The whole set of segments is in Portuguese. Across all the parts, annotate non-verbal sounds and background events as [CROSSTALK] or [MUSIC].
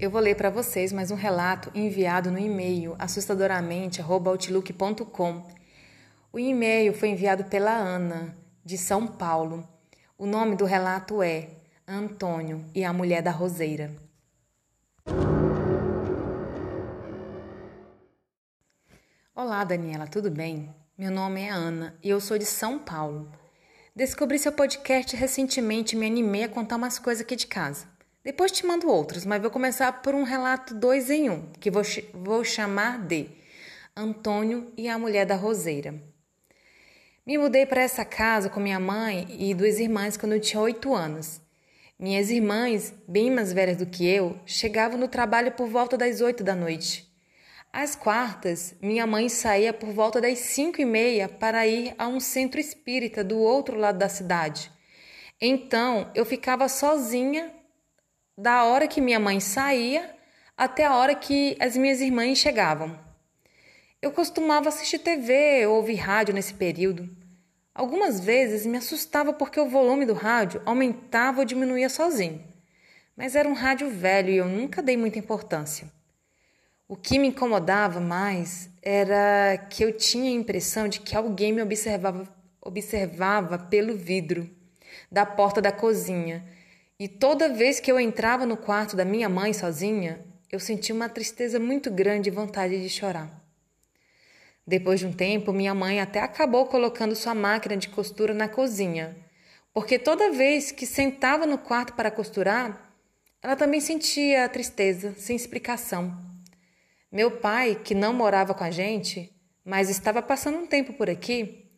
Eu vou ler para vocês mais um relato enviado no e-mail assustadoramente@outlook.com. O e-mail foi enviado pela Ana, de São Paulo. O nome do relato é Antônio e a Mulher da Roseira. Olá, Daniela, tudo bem? Meu nome é Ana e eu sou de São Paulo. Descobri seu podcast recentemente e me animei a contar umas coisas aqui de casa. Depois te mando outros, mas vou começar por um relato dois em um, que vou, vou chamar de Antônio e a Mulher da Roseira. Me mudei para essa casa com minha mãe e duas irmãs quando eu tinha oito anos. Minhas irmãs, bem mais velhas do que eu, chegavam no trabalho por volta das oito da noite. Às quartas, minha mãe saía por volta das cinco e meia para ir a um centro espírita do outro lado da cidade. Então, eu ficava sozinha da hora que minha mãe saía até a hora que as minhas irmãs chegavam. Eu costumava assistir TV ou ouvir rádio nesse período. Algumas vezes me assustava porque o volume do rádio aumentava ou diminuía sozinho. Mas era um rádio velho e eu nunca dei muita importância. O que me incomodava mais era que eu tinha a impressão de que alguém me observava, observava pelo vidro da porta da cozinha e toda vez que eu entrava no quarto da minha mãe sozinha, eu sentia uma tristeza muito grande e vontade de chorar. Depois de um tempo, minha mãe até acabou colocando sua máquina de costura na cozinha, porque toda vez que sentava no quarto para costurar, ela também sentia a tristeza, sem explicação. Meu pai, que não morava com a gente, mas estava passando um tempo por aqui,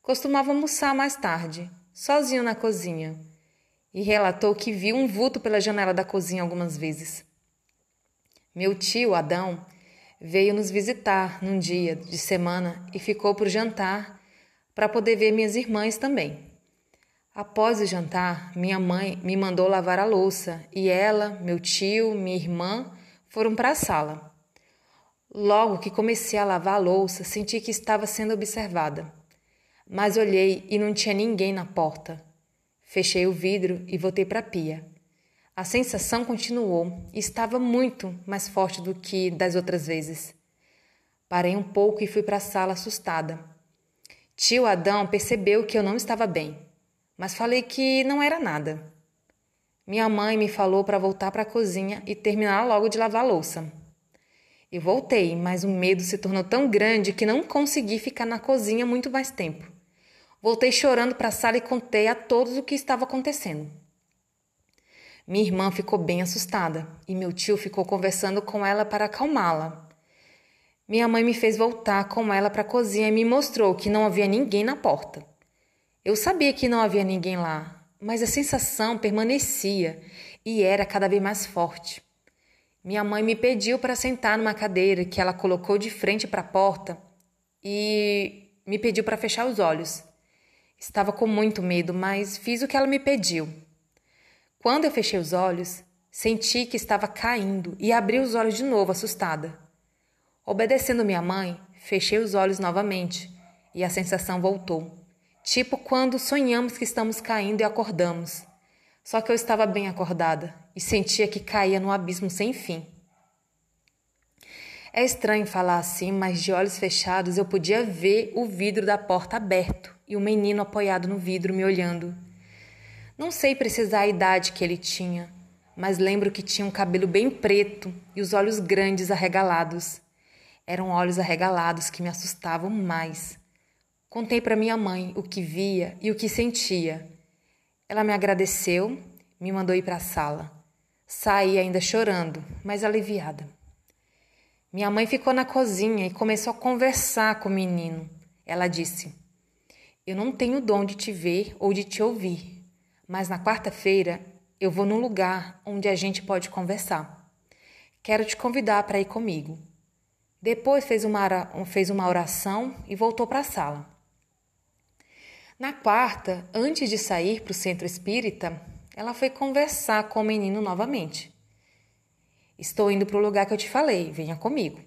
costumava almoçar mais tarde, sozinho na cozinha e relatou que viu um vulto pela janela da cozinha algumas vezes. Meu tio, Adão, veio nos visitar num dia de semana e ficou por jantar para poder ver minhas irmãs também. Após o jantar, minha mãe me mandou lavar a louça e ela, meu tio, minha irmã foram para a sala. Logo que comecei a lavar a louça, senti que estava sendo observada. Mas olhei e não tinha ninguém na porta. Fechei o vidro e voltei para a pia. A sensação continuou e estava muito mais forte do que das outras vezes. Parei um pouco e fui para a sala assustada. Tio Adão percebeu que eu não estava bem, mas falei que não era nada. Minha mãe me falou para voltar para a cozinha e terminar logo de lavar a louça. Eu voltei, mas o medo se tornou tão grande que não consegui ficar na cozinha muito mais tempo. Voltei chorando para a sala e contei a todos o que estava acontecendo. Minha irmã ficou bem assustada e meu tio ficou conversando com ela para acalmá-la. Minha mãe me fez voltar com ela para a cozinha e me mostrou que não havia ninguém na porta. Eu sabia que não havia ninguém lá, mas a sensação permanecia e era cada vez mais forte. Minha mãe me pediu para sentar numa cadeira que ela colocou de frente para a porta e me pediu para fechar os olhos. Estava com muito medo, mas fiz o que ela me pediu. Quando eu fechei os olhos, senti que estava caindo e abri os olhos de novo, assustada. Obedecendo minha mãe, fechei os olhos novamente e a sensação voltou. Tipo quando sonhamos que estamos caindo e acordamos. Só que eu estava bem acordada e sentia que caía num abismo sem fim. É estranho falar assim, mas de olhos fechados eu podia ver o vidro da porta aberto e o menino apoiado no vidro me olhando. Não sei precisar a idade que ele tinha, mas lembro que tinha um cabelo bem preto e os olhos grandes arregalados. Eram olhos arregalados que me assustavam mais. Contei para minha mãe o que via e o que sentia. Ela me agradeceu, me mandou ir para a sala. Saí ainda chorando, mas aliviada. Minha mãe ficou na cozinha e começou a conversar com o menino. Ela disse: eu não tenho dom de te ver ou de te ouvir, mas na quarta-feira eu vou num lugar onde a gente pode conversar. Quero te convidar para ir comigo. Depois fez uma, fez uma oração e voltou para a sala. Na quarta, antes de sair para o centro espírita, ela foi conversar com o menino novamente. Estou indo para o lugar que eu te falei, venha comigo.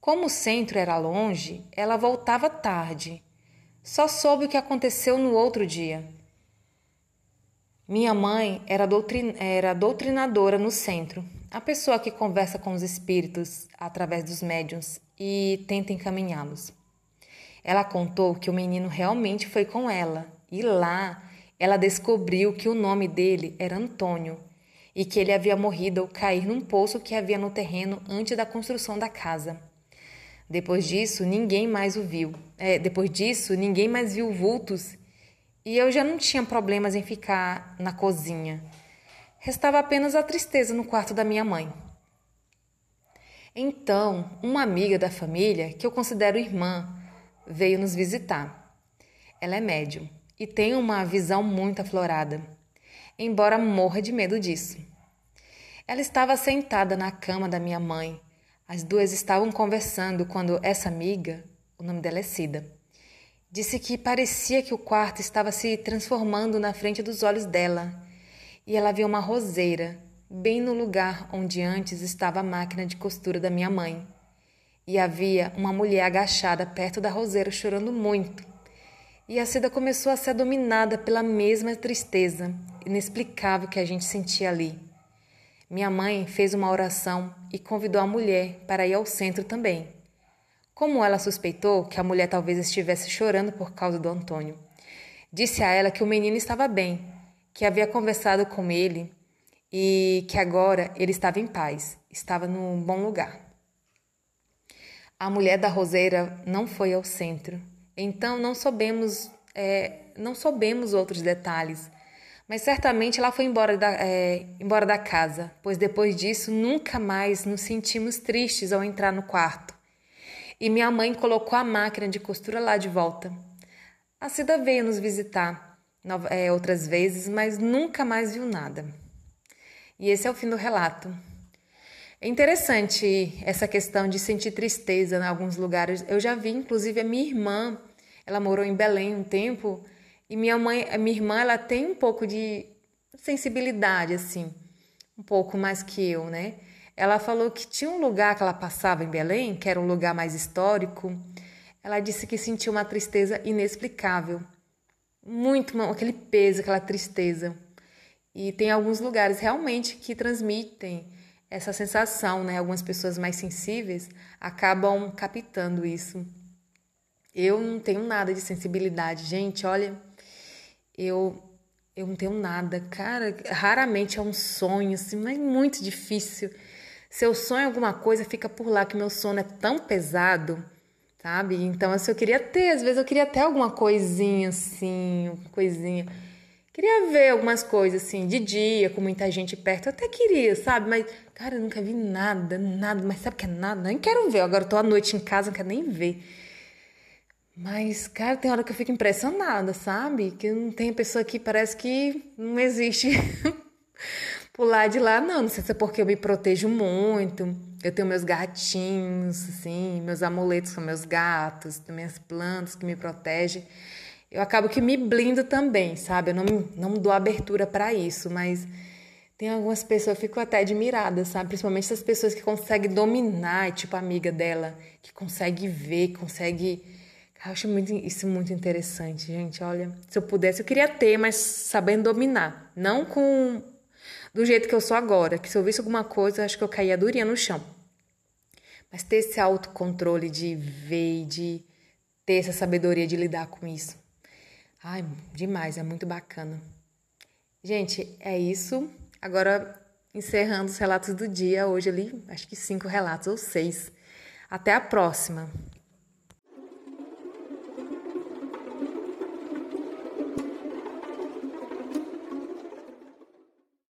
Como o centro era longe, ela voltava tarde só soube o que aconteceu no outro dia. Minha mãe era, doutrin era doutrinadora no centro. a pessoa que conversa com os espíritos através dos médiums e tenta encaminhá-los. Ela contou que o menino realmente foi com ela e lá ela descobriu que o nome dele era Antônio e que ele havia morrido ao cair num poço que havia no terreno antes da construção da casa. Depois disso, ninguém mais o viu. É, depois disso, ninguém mais viu vultos e eu já não tinha problemas em ficar na cozinha. Restava apenas a tristeza no quarto da minha mãe. Então, uma amiga da família, que eu considero irmã, veio nos visitar. Ela é médium e tem uma visão muito aflorada, embora morra de medo disso. Ela estava sentada na cama da minha mãe. As duas estavam conversando quando essa amiga, o nome dela é Cida, disse que parecia que o quarto estava se transformando na frente dos olhos dela e ela viu uma roseira bem no lugar onde antes estava a máquina de costura da minha mãe. E havia uma mulher agachada perto da roseira chorando muito. E a Cida começou a ser dominada pela mesma tristeza inexplicável que a gente sentia ali. Minha mãe fez uma oração e convidou a mulher para ir ao centro também. Como ela suspeitou que a mulher talvez estivesse chorando por causa do Antônio, disse a ela que o menino estava bem que havia conversado com ele e que agora ele estava em paz, estava num bom lugar. A mulher da roseira não foi ao centro, então não soubemos, é, não soubemos outros detalhes, mas certamente ela foi embora da, é, embora da casa, pois depois disso nunca mais nos sentimos tristes ao entrar no quarto. E minha mãe colocou a máquina de costura lá de volta. A Cida veio nos visitar é, outras vezes, mas nunca mais viu nada. E esse é o fim do relato. É interessante essa questão de sentir tristeza em alguns lugares. Eu já vi, inclusive, a minha irmã, ela morou em Belém um tempo, e minha mãe, minha irmã, ela tem um pouco de sensibilidade, assim, um pouco mais que eu, né? Ela falou que tinha um lugar que ela passava em Belém, que era um lugar mais histórico. Ela disse que sentia uma tristeza inexplicável muito aquele peso, aquela tristeza. E tem alguns lugares realmente que transmitem essa sensação, né? Algumas pessoas mais sensíveis acabam captando isso. Eu não tenho nada de sensibilidade, gente. Olha, eu eu não tenho nada, cara. Raramente é um sonho, assim, mas é muito difícil. Se eu sonho alguma coisa, fica por lá que meu sono é tão pesado sabe? Então, assim, eu queria ter, às vezes eu queria ter alguma coisinha assim, coisinha. Queria ver algumas coisas assim, de dia, com muita gente perto. Eu até queria, sabe? Mas, cara, eu nunca vi nada, nada. Mas sabe o que é nada? Nem quero ver. Agora eu tô à noite em casa, não quero nem ver. Mas, cara, tem hora que eu fico impressionada, sabe? Que não tem pessoa que parece que não existe [LAUGHS] pular de lá, não. Não sei se é porque eu me protejo muito. Eu tenho meus gatinhos, assim, meus amuletos com meus gatos, minhas plantas que me protegem. Eu acabo que me blindo também, sabe? Eu não, não dou abertura para isso, mas tem algumas pessoas, eu fico até admirada, sabe? Principalmente essas pessoas que conseguem dominar, tipo a amiga dela, que consegue ver, consegue. Eu acho muito, isso muito interessante, gente. Olha, se eu pudesse, eu queria ter, mas sabendo dominar. Não com do jeito que eu sou agora, que se eu visse alguma coisa, acho que eu caía durinha no chão. Mas ter esse autocontrole de ver e de ter essa sabedoria de lidar com isso. Ai, demais, é muito bacana. Gente, é isso. Agora, encerrando os relatos do dia, hoje ali, acho que cinco relatos ou seis. Até a próxima!